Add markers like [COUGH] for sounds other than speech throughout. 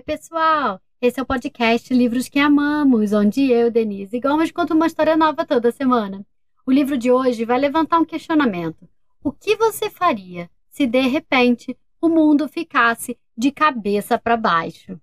Oi, pessoal! Esse é o podcast Livros que Amamos, onde eu, Denise Gomes, conto uma história nova toda semana. O livro de hoje vai levantar um questionamento. O que você faria se, de repente, o mundo ficasse de cabeça para baixo?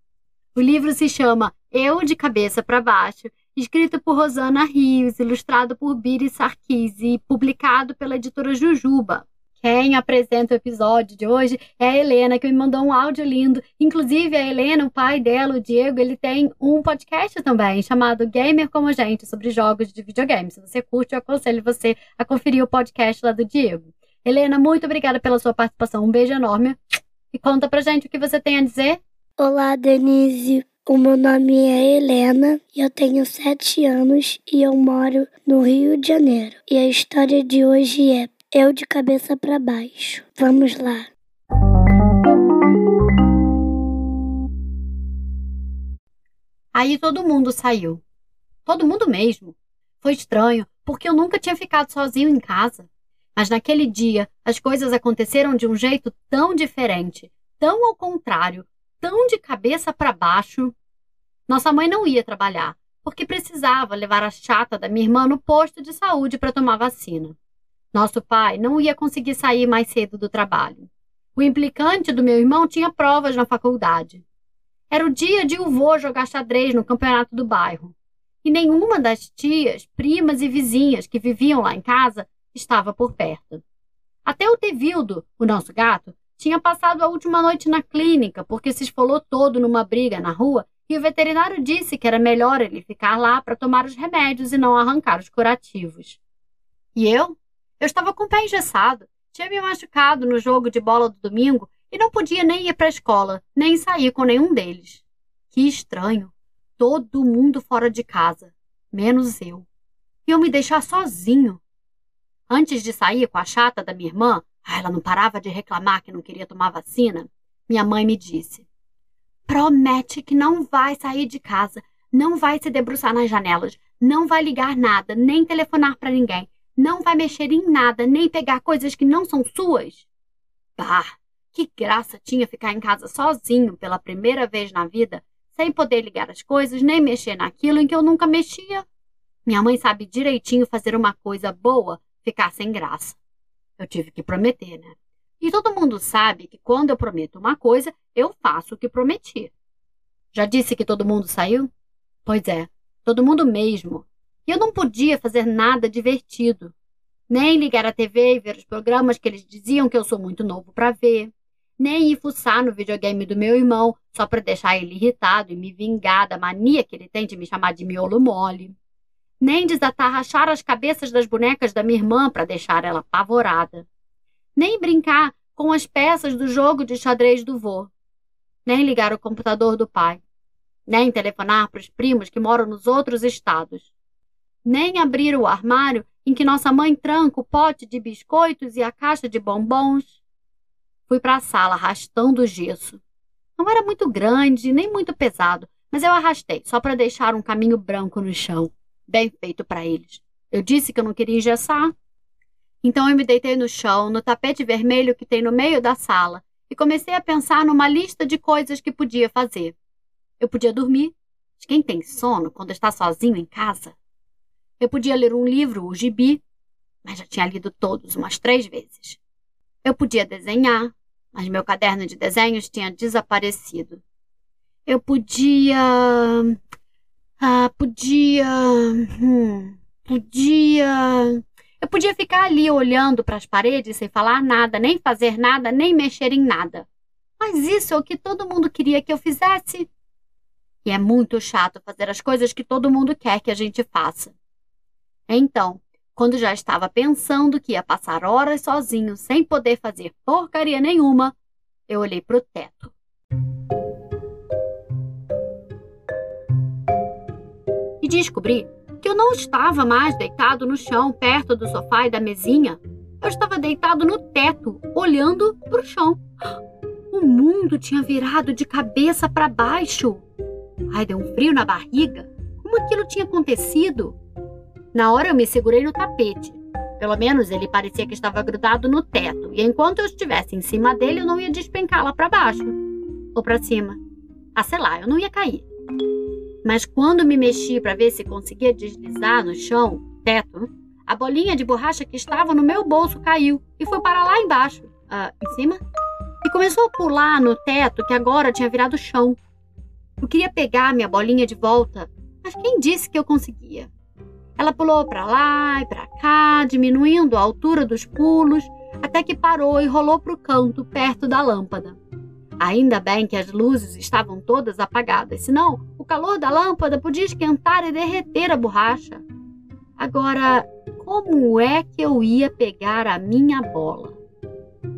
O livro se chama Eu de Cabeça para Baixo, escrito por Rosana Rios, ilustrado por Biri Sarkisi e publicado pela editora Jujuba. Quem apresenta o episódio de hoje é a Helena, que me mandou um áudio lindo. Inclusive, a Helena, o pai dela, o Diego, ele tem um podcast também chamado Gamer Como a Gente, sobre jogos de videogame. Se você curte, eu aconselho você a conferir o podcast lá do Diego. Helena, muito obrigada pela sua participação. Um beijo enorme. E conta pra gente o que você tem a dizer. Olá, Denise. O meu nome é Helena, eu tenho sete anos e eu moro no Rio de Janeiro. E a história de hoje é eu de cabeça para baixo. Vamos lá. Aí todo mundo saiu. Todo mundo mesmo. Foi estranho, porque eu nunca tinha ficado sozinho em casa. Mas naquele dia, as coisas aconteceram de um jeito tão diferente, tão ao contrário, tão de cabeça para baixo. Nossa mãe não ia trabalhar, porque precisava levar a chata da minha irmã no posto de saúde para tomar vacina. Nosso pai não ia conseguir sair mais cedo do trabalho. O implicante do meu irmão tinha provas na faculdade. Era o dia de o vô jogar xadrez no campeonato do bairro. E nenhuma das tias, primas e vizinhas que viviam lá em casa estava por perto. Até o Tevildo, o nosso gato, tinha passado a última noite na clínica porque se esfolou todo numa briga na rua e o veterinário disse que era melhor ele ficar lá para tomar os remédios e não arrancar os curativos. E eu? Eu estava com o pé engessado, tinha me machucado no jogo de bola do domingo e não podia nem ir para a escola, nem sair com nenhum deles. Que estranho! Todo mundo fora de casa, menos eu. E eu me deixar sozinho. Antes de sair com a chata da minha irmã, ah, ela não parava de reclamar que não queria tomar vacina, minha mãe me disse: Promete que não vai sair de casa, não vai se debruçar nas janelas, não vai ligar nada, nem telefonar para ninguém não vai mexer em nada, nem pegar coisas que não são suas? Bah, que graça tinha ficar em casa sozinho pela primeira vez na vida, sem poder ligar as coisas, nem mexer naquilo em que eu nunca mexia. Minha mãe sabe direitinho fazer uma coisa boa ficar sem graça. Eu tive que prometer, né? E todo mundo sabe que quando eu prometo uma coisa, eu faço o que prometi. Já disse que todo mundo saiu? Pois é, todo mundo mesmo. E eu não podia fazer nada divertido. Nem ligar a TV e ver os programas que eles diziam que eu sou muito novo para ver. Nem ir fuçar no videogame do meu irmão só para deixar ele irritado e me vingar da mania que ele tem de me chamar de miolo mole. Nem desatarrachar as cabeças das bonecas da minha irmã para deixar ela apavorada. Nem brincar com as peças do jogo de xadrez do vô. Nem ligar o computador do pai. Nem telefonar para os primos que moram nos outros estados nem abrir o armário em que nossa mãe tranca o pote de biscoitos e a caixa de bombons. Fui para a sala arrastando o gesso. Não era muito grande, nem muito pesado, mas eu arrastei só para deixar um caminho branco no chão. Bem feito para eles. Eu disse que eu não queria engessar. Então eu me deitei no chão, no tapete vermelho que tem no meio da sala, e comecei a pensar numa lista de coisas que podia fazer. Eu podia dormir. Mas quem tem sono quando está sozinho em casa? Eu podia ler um livro, o gibi, mas já tinha lido todos umas três vezes. Eu podia desenhar, mas meu caderno de desenhos tinha desaparecido. Eu podia. Ah, podia. Hum, podia. Eu podia ficar ali olhando para as paredes sem falar nada, nem fazer nada, nem mexer em nada. Mas isso é o que todo mundo queria que eu fizesse. E é muito chato fazer as coisas que todo mundo quer que a gente faça. Então, quando já estava pensando que ia passar horas sozinho sem poder fazer porcaria nenhuma, eu olhei para o teto. E descobri que eu não estava mais deitado no chão perto do sofá e da mesinha. Eu estava deitado no teto, olhando para o chão. O mundo tinha virado de cabeça para baixo. Ai, deu um frio na barriga. Como aquilo tinha acontecido? Na hora eu me segurei no tapete. Pelo menos ele parecia que estava grudado no teto, e enquanto eu estivesse em cima dele, eu não ia despencar lá para baixo ou para cima. Ah, sei lá, eu não ia cair. Mas quando me mexi para ver se conseguia deslizar no chão, teto, a bolinha de borracha que estava no meu bolso caiu e foi para lá embaixo, ah, em cima, e começou a pular no teto que agora tinha virado chão. Eu queria pegar minha bolinha de volta, mas quem disse que eu conseguia? Ela pulou para lá e para cá, diminuindo a altura dos pulos, até que parou e rolou para o canto, perto da lâmpada. Ainda bem que as luzes estavam todas apagadas, senão o calor da lâmpada podia esquentar e derreter a borracha. Agora, como é que eu ia pegar a minha bola?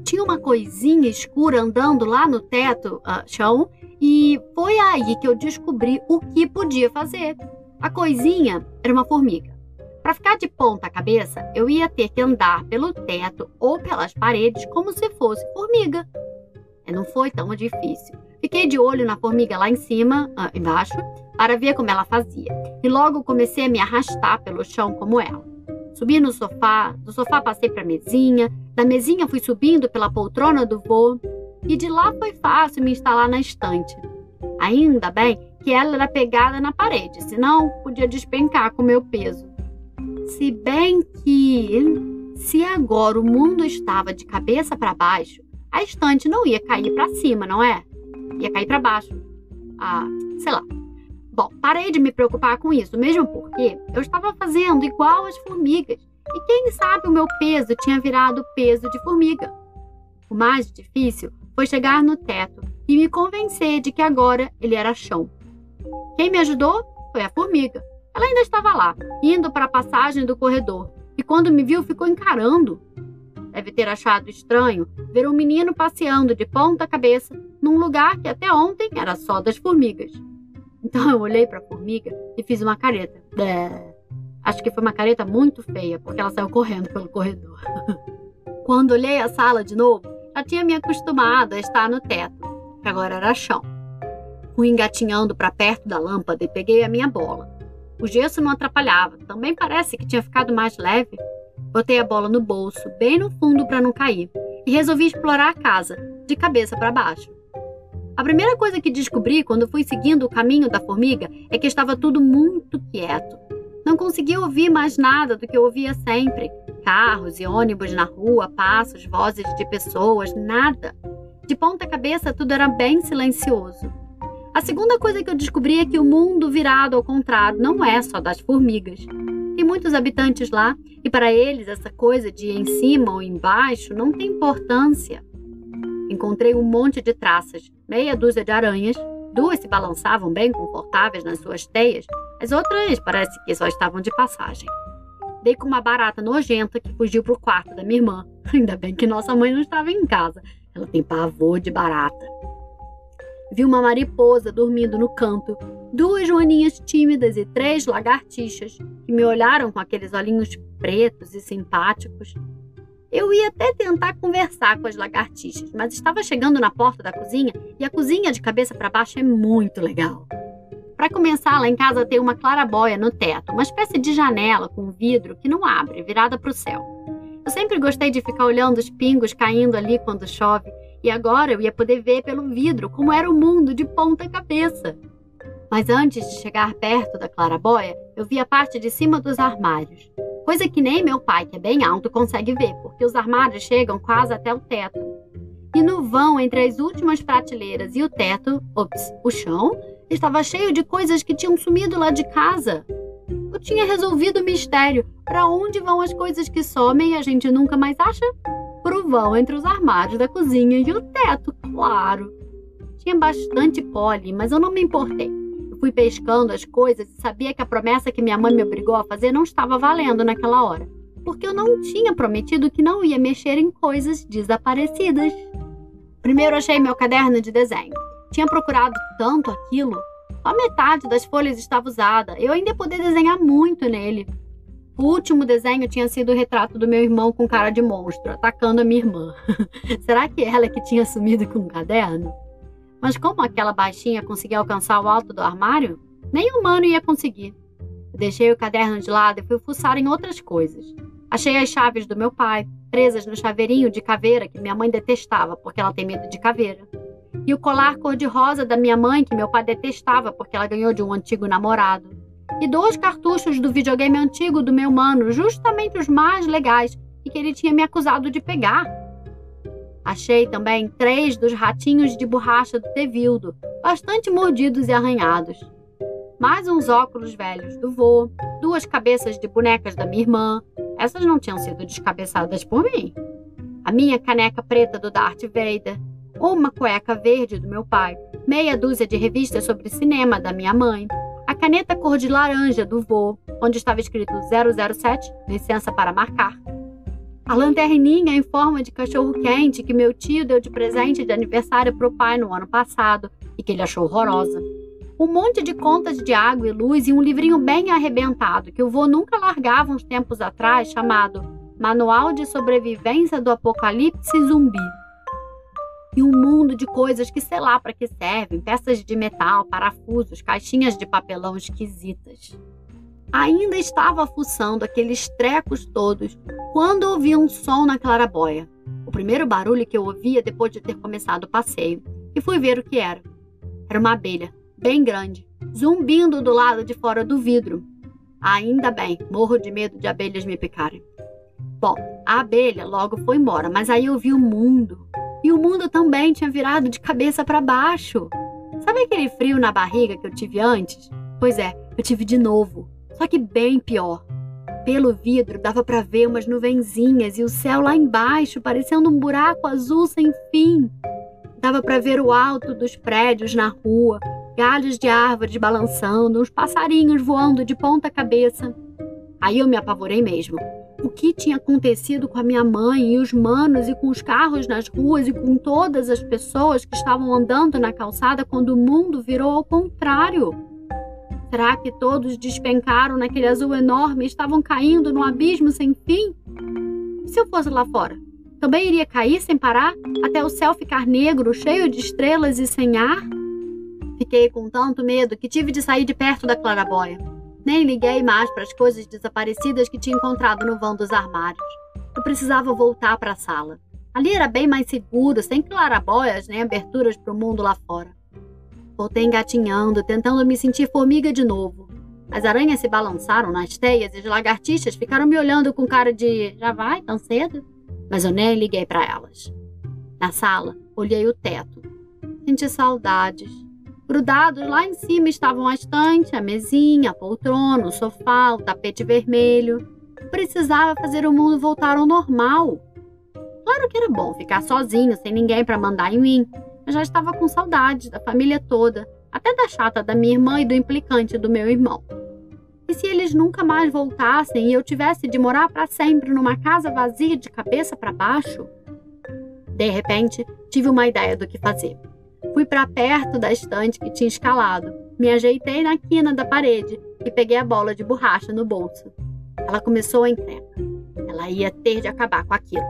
Tinha uma coisinha escura andando lá no teto, uh, chão, e foi aí que eu descobri o que podia fazer. A coisinha era uma formiga. Para ficar de ponta cabeça, eu ia ter que andar pelo teto ou pelas paredes como se fosse formiga. E não foi tão difícil. Fiquei de olho na formiga lá em cima, ah, embaixo, para ver como ela fazia. E logo comecei a me arrastar pelo chão como ela. Subi no sofá, do sofá passei para a mesinha, da mesinha fui subindo pela poltrona do voo e de lá foi fácil me instalar na estante. Ainda bem que ela era pegada na parede, senão podia despencar com meu peso. Se bem que, se agora o mundo estava de cabeça para baixo, a estante não ia cair para cima, não é? Ia cair para baixo. Ah, sei lá. Bom, parei de me preocupar com isso, mesmo porque eu estava fazendo igual as formigas. E quem sabe o meu peso tinha virado peso de formiga. O mais difícil foi chegar no teto e me convencer de que agora ele era chão. Quem me ajudou foi a formiga. Ela ainda estava lá, indo para a passagem do corredor, e quando me viu ficou encarando. Deve ter achado estranho ver um menino passeando de ponta cabeça num lugar que até ontem era só das formigas. Então eu olhei para a formiga e fiz uma careta. Acho que foi uma careta muito feia, porque ela saiu correndo pelo corredor. [LAUGHS] Quando olhei a sala de novo, já tinha me acostumado a estar no teto, que agora era chão. Fui engatinhando para perto da lâmpada e peguei a minha bola. O gesso não atrapalhava, também parece que tinha ficado mais leve. Botei a bola no bolso, bem no fundo para não cair, e resolvi explorar a casa, de cabeça para baixo. A primeira coisa que descobri quando fui seguindo o caminho da formiga é que estava tudo muito quieto. Não conseguia ouvir mais nada do que eu ouvia sempre: carros e ônibus na rua, passos, vozes de pessoas, nada. De ponta cabeça, tudo era bem silencioso. A segunda coisa que eu descobri é que o mundo virado ao contrário não é só das formigas. Tem muitos habitantes lá e para eles essa coisa de em cima ou embaixo não tem importância. Encontrei um monte de traças, meia dúzia de aranhas, duas se balançavam bem confortáveis nas suas teias, as outras parece que só estavam de passagem. Dei com uma barata nojenta que fugiu para o quarto da minha irmã. [LAUGHS] Ainda bem que nossa mãe não estava em casa. Ela tem pavor de barata. Vi uma mariposa dormindo no canto, duas joaninhas tímidas e três lagartixas que me olharam com aqueles olhinhos pretos e simpáticos. Eu ia até tentar conversar com as lagartixas, mas estava chegando na porta da cozinha e a cozinha de cabeça para baixo é muito legal. Para começar, lá em casa tem uma clarabóia no teto, uma espécie de janela com vidro que não abre, virada para o céu. Eu sempre gostei de ficar olhando os pingos caindo ali quando chove e agora eu ia poder ver pelo vidro como era o mundo de ponta cabeça. Mas antes de chegar perto da clarabóia, eu vi a parte de cima dos armários. Coisa que nem meu pai, que é bem alto, consegue ver, porque os armários chegam quase até o teto. E no vão entre as últimas prateleiras e o teto, ops, o chão, estava cheio de coisas que tinham sumido lá de casa. Eu tinha resolvido o mistério. Para onde vão as coisas que somem e a gente nunca mais acha? Pro vão entre os armários da cozinha e o teto, claro. Tinha bastante pole, mas eu não me importei. Eu fui pescando as coisas e sabia que a promessa que minha mãe me obrigou a fazer não estava valendo naquela hora, porque eu não tinha prometido que não ia mexer em coisas desaparecidas. Primeiro achei meu caderno de desenho. Tinha procurado tanto aquilo. Só metade das folhas estava usada. Eu ainda ia poder desenhar muito nele. O último desenho tinha sido o retrato do meu irmão com cara de monstro, atacando a minha irmã. [LAUGHS] Será que ela que tinha sumido com o um caderno? Mas como aquela baixinha conseguia alcançar o alto do armário, nem humano ia conseguir. Eu deixei o caderno de lado e fui fuçar em outras coisas. Achei as chaves do meu pai, presas no chaveirinho de caveira que minha mãe detestava porque ela tem medo de caveira. e o colar cor-de-rosa da minha mãe, que meu pai detestava porque ela ganhou de um antigo namorado. E dois cartuchos do videogame antigo do meu mano, justamente os mais legais, e que ele tinha me acusado de pegar. Achei também três dos ratinhos de borracha do Tevildo, bastante mordidos e arranhados. Mais uns óculos velhos do vô, duas cabeças de bonecas da minha irmã. Essas não tinham sido descabeçadas por mim. A minha caneca preta do Darth Vader, uma cueca verde do meu pai, meia dúzia de revistas sobre cinema da minha mãe, a caneta cor de laranja do vô, onde estava escrito 007, licença para marcar, a lanterninha em forma de cachorro-quente que meu tio deu de presente de aniversário para o pai no ano passado e que ele achou horrorosa. Um monte de contas de água e luz e um livrinho bem arrebentado que o vô nunca largava uns tempos atrás, chamado Manual de Sobrevivência do Apocalipse Zumbi. E um mundo de coisas que sei lá para que servem, peças de metal, parafusos, caixinhas de papelão esquisitas. Ainda estava fuçando aqueles trecos todos quando ouvi um som na clarabóia. O primeiro barulho que eu ouvia depois de ter começado o passeio. E fui ver o que era. Era uma abelha, bem grande, zumbindo do lado de fora do vidro. Ainda bem, morro de medo de abelhas me picarem. Bom, a abelha logo foi embora, mas aí eu vi o mundo. E o mundo também tinha virado de cabeça para baixo. Sabe aquele frio na barriga que eu tive antes? Pois é, eu tive de novo. Só que bem pior. Pelo vidro dava para ver umas nuvenzinhas e o céu lá embaixo, parecendo um buraco azul sem fim. Dava para ver o alto dos prédios na rua, galhos de árvores balançando, uns passarinhos voando de ponta cabeça. Aí eu me apavorei mesmo. O que tinha acontecido com a minha mãe e os manos e com os carros nas ruas e com todas as pessoas que estavam andando na calçada quando o mundo virou ao contrário? Será que todos despencaram naquele azul enorme e estavam caindo num abismo sem fim? E se eu fosse lá fora? Também iria cair sem parar, até o céu ficar negro, cheio de estrelas e sem ar? Fiquei com tanto medo que tive de sair de perto da clarabóia. Nem liguei mais para as coisas desaparecidas que tinha encontrado no vão dos armários. Eu precisava voltar para a sala. Ali era bem mais seguro, sem clarabóias nem aberturas para o mundo lá fora. Voltei engatinhando, tentando me sentir formiga de novo. As aranhas se balançaram nas teias e as lagartixas ficaram me olhando com cara de já vai, tão cedo? Mas eu nem liguei para elas. Na sala, olhei o teto. Senti saudades. Grudados lá em cima estavam a estante, a mesinha, a poltrona, o sofá, o tapete vermelho. Precisava fazer o mundo voltar ao normal. Claro que era bom ficar sozinho, sem ninguém para mandar em mim, eu já estava com saudades da família toda, até da chata da minha irmã e do implicante do meu irmão. E se eles nunca mais voltassem e eu tivesse de morar para sempre numa casa vazia de cabeça para baixo? De repente, tive uma ideia do que fazer. Fui para perto da estante que tinha escalado, me ajeitei na quina da parede e peguei a bola de borracha no bolso. Ela começou a encrenca. Ela ia ter de acabar com aquilo.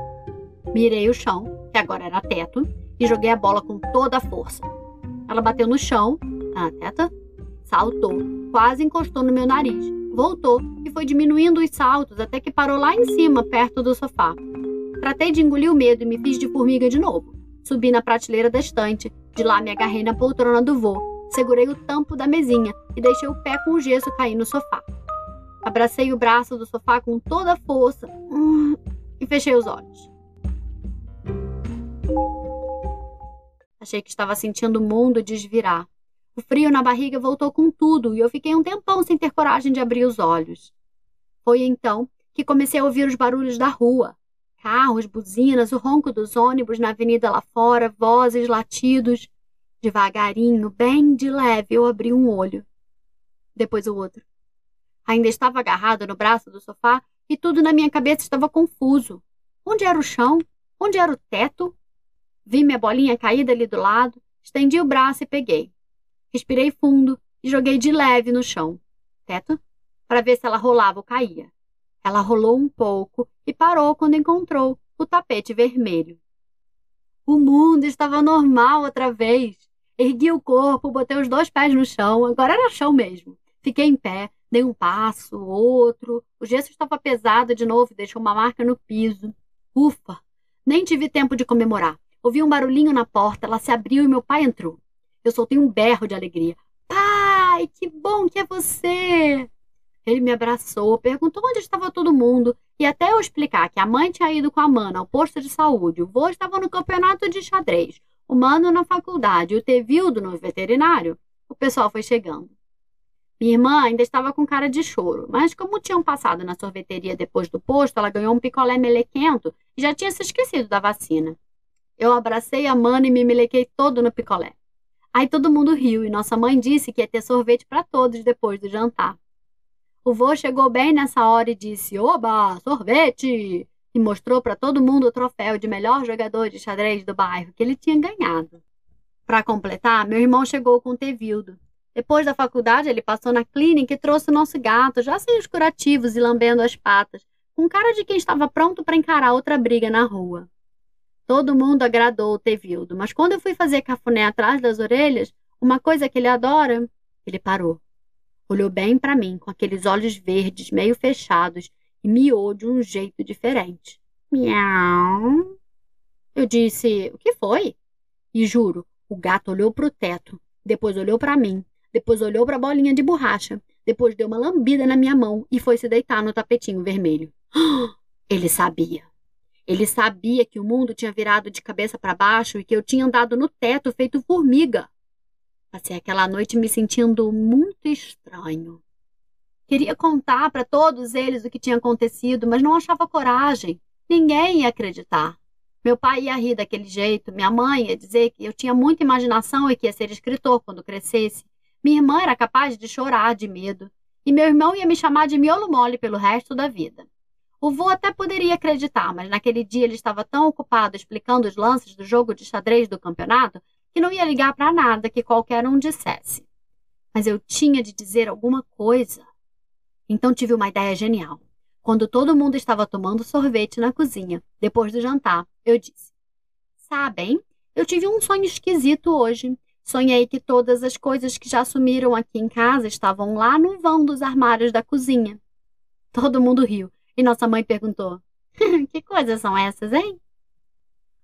Mirei o chão, que agora era teto, e joguei a bola com toda a força. Ela bateu no chão, a teta saltou, quase encostou no meu nariz, voltou e foi diminuindo os saltos até que parou lá em cima, perto do sofá. Tratei de engolir o medo e me fiz de formiga de novo. Subi na prateleira da estante, de lá me agarrei na poltrona do vô, segurei o tampo da mesinha e deixei o pé com o gesso cair no sofá. Abracei o braço do sofá com toda a força hum, e fechei os olhos. Achei que estava sentindo o mundo desvirar. O frio na barriga voltou com tudo e eu fiquei um tempão sem ter coragem de abrir os olhos. Foi então que comecei a ouvir os barulhos da rua. Carros, buzinas, o ronco dos ônibus na avenida lá fora, vozes, latidos. Devagarinho, bem de leve, eu abri um olho. Depois o outro. Ainda estava agarrado no braço do sofá e tudo na minha cabeça estava confuso. Onde era o chão? Onde era o teto? Vi minha bolinha caída ali do lado, estendi o braço e peguei. Respirei fundo e joguei de leve no chão. Teto? Para ver se ela rolava ou caía. Ela rolou um pouco e parou quando encontrou o tapete vermelho. O mundo estava normal outra vez. Ergui o corpo, botei os dois pés no chão, agora era chão mesmo. Fiquei em pé, dei um passo, outro. O gesso estava pesado de novo deixou uma marca no piso. Ufa! Nem tive tempo de comemorar. Ouvi um barulhinho na porta, ela se abriu e meu pai entrou. Eu soltei um berro de alegria. Pai, que bom que é você! Ele me abraçou, perguntou onde estava todo mundo e até eu explicar que a mãe tinha ido com a mana ao posto de saúde, o vô estava no campeonato de xadrez, o mano na faculdade e o Tevildo no veterinário, o pessoal foi chegando. Minha irmã ainda estava com cara de choro, mas como tinham passado na sorveteria depois do posto, ela ganhou um picolé melequento e já tinha se esquecido da vacina. Eu abracei a mana e me melequei todo no picolé. Aí todo mundo riu e nossa mãe disse que ia ter sorvete para todos depois do jantar. O vô chegou bem nessa hora e disse: Oba, sorvete! E mostrou para todo mundo o troféu de melhor jogador de xadrez do bairro que ele tinha ganhado. Para completar, meu irmão chegou com o Tevildo. Depois da faculdade, ele passou na clínica e trouxe o nosso gato, já sem os curativos e lambendo as patas, com cara de quem estava pronto para encarar outra briga na rua. Todo mundo agradou o Tevildo, mas quando eu fui fazer cafuné atrás das orelhas, uma coisa que ele adora, ele parou. Olhou bem para mim, com aqueles olhos verdes meio fechados, e miou de um jeito diferente. Miau. Eu disse: O que foi? E juro, o gato olhou para o teto, depois olhou para mim, depois olhou para a bolinha de borracha, depois deu uma lambida na minha mão e foi se deitar no tapetinho vermelho. [GASPS] Ele sabia. Ele sabia que o mundo tinha virado de cabeça para baixo e que eu tinha andado no teto feito formiga. Passei aquela noite me sentindo muito estranho. Queria contar para todos eles o que tinha acontecido, mas não achava coragem. Ninguém ia acreditar. Meu pai ia rir daquele jeito, minha mãe ia dizer que eu tinha muita imaginação e que ia ser escritor quando crescesse. Minha irmã era capaz de chorar de medo. E meu irmão ia me chamar de miolo mole pelo resto da vida. O vô até poderia acreditar, mas naquele dia ele estava tão ocupado explicando os lances do jogo de xadrez do campeonato que não ia ligar para nada que qualquer um dissesse. Mas eu tinha de dizer alguma coisa. Então tive uma ideia genial. Quando todo mundo estava tomando sorvete na cozinha, depois do jantar, eu disse: Sabem, eu tive um sonho esquisito hoje. Sonhei que todas as coisas que já sumiram aqui em casa estavam lá no vão dos armários da cozinha. Todo mundo riu e nossa mãe perguntou: [LAUGHS] Que coisas são essas, hein?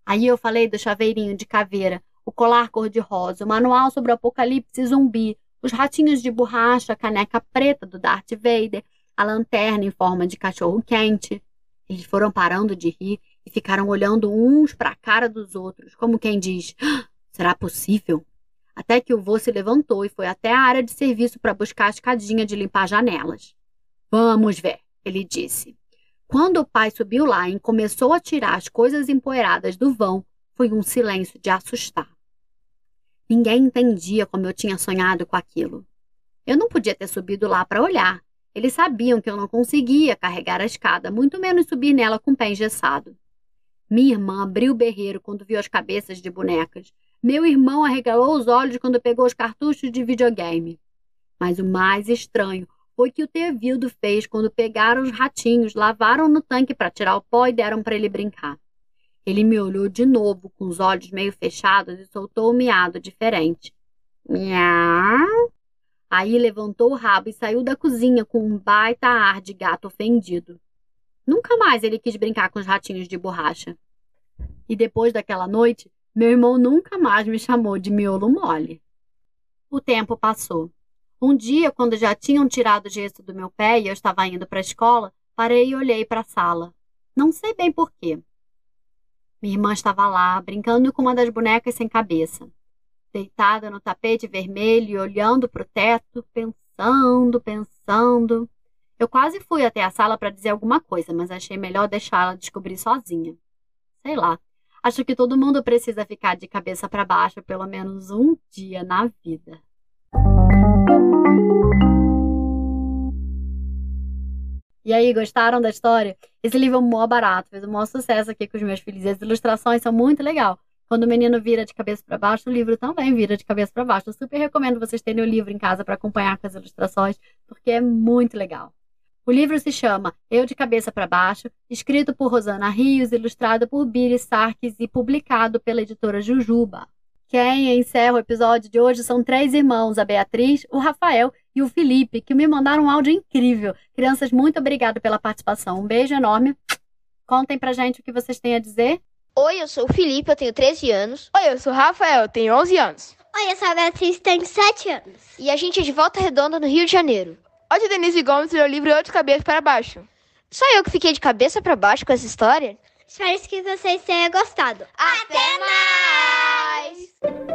Aí eu falei do chaveirinho de caveira, o colar cor-de-rosa, o manual sobre o apocalipse zumbi, os ratinhos de borracha, a caneca preta do Darth Vader, a lanterna em forma de cachorro quente. Eles foram parando de rir e ficaram olhando uns para a cara dos outros, como quem diz: ah, será possível? até que o vô se levantou e foi até a área de serviço para buscar a escadinha de limpar janelas. Vamos ver, ele disse. Quando o pai subiu lá e começou a tirar as coisas empoeiradas do vão, foi um silêncio de assustar. Ninguém entendia como eu tinha sonhado com aquilo. Eu não podia ter subido lá para olhar. Eles sabiam que eu não conseguia carregar a escada, muito menos subir nela com o pé engessado. Minha irmã abriu o berreiro quando viu as cabeças de bonecas. Meu irmão arregalou os olhos quando pegou os cartuchos de videogame. Mas o mais estranho foi que o Tevildo fez quando pegaram os ratinhos, lavaram no tanque para tirar o pó e deram para ele brincar. Ele me olhou de novo, com os olhos meio fechados, e soltou um miado diferente. Miau! Aí levantou o rabo e saiu da cozinha com um baita ar de gato ofendido. Nunca mais ele quis brincar com os ratinhos de borracha. E depois daquela noite, meu irmão nunca mais me chamou de miolo mole. O tempo passou. Um dia, quando já tinham tirado o gesso do meu pé e eu estava indo para a escola, parei e olhei para a sala. Não sei bem porquê. Minha irmã estava lá, brincando com uma das bonecas sem cabeça, deitada no tapete vermelho e olhando para o teto, pensando, pensando. Eu quase fui até a sala para dizer alguma coisa, mas achei melhor deixá-la descobrir sozinha. Sei lá, Acho que todo mundo precisa ficar de cabeça para baixo pelo menos um dia na vida. E aí, gostaram da história? Esse livro é mó barato, fez um maior sucesso aqui com os meus filhos. As ilustrações são muito legais. Quando o menino vira de cabeça para baixo, o livro também vira de cabeça para baixo. Eu super recomendo vocês terem o livro em casa para acompanhar com as ilustrações, porque é muito legal. O livro se chama Eu de Cabeça para Baixo, escrito por Rosana Rios, ilustrado por Billy Sarkis e publicado pela editora Jujuba. Quem encerra o episódio de hoje são três irmãos, a Beatriz, o Rafael e o Felipe, que me mandaram um áudio incrível. Crianças, muito obrigada pela participação. Um beijo enorme. Contem pra gente o que vocês têm a dizer. Oi, eu sou o Felipe, eu tenho 13 anos. Oi, eu sou o Rafael, eu tenho 11 anos. Oi, eu sou a Beatriz, tenho 7 anos. E a gente é de Volta Redonda, no Rio de Janeiro. Hoje a Denise Gomes leu o livro Eu de Cabeça para Baixo. Só eu que fiquei de cabeça para baixo com essa história? Espero que vocês tenham gostado. Até mais!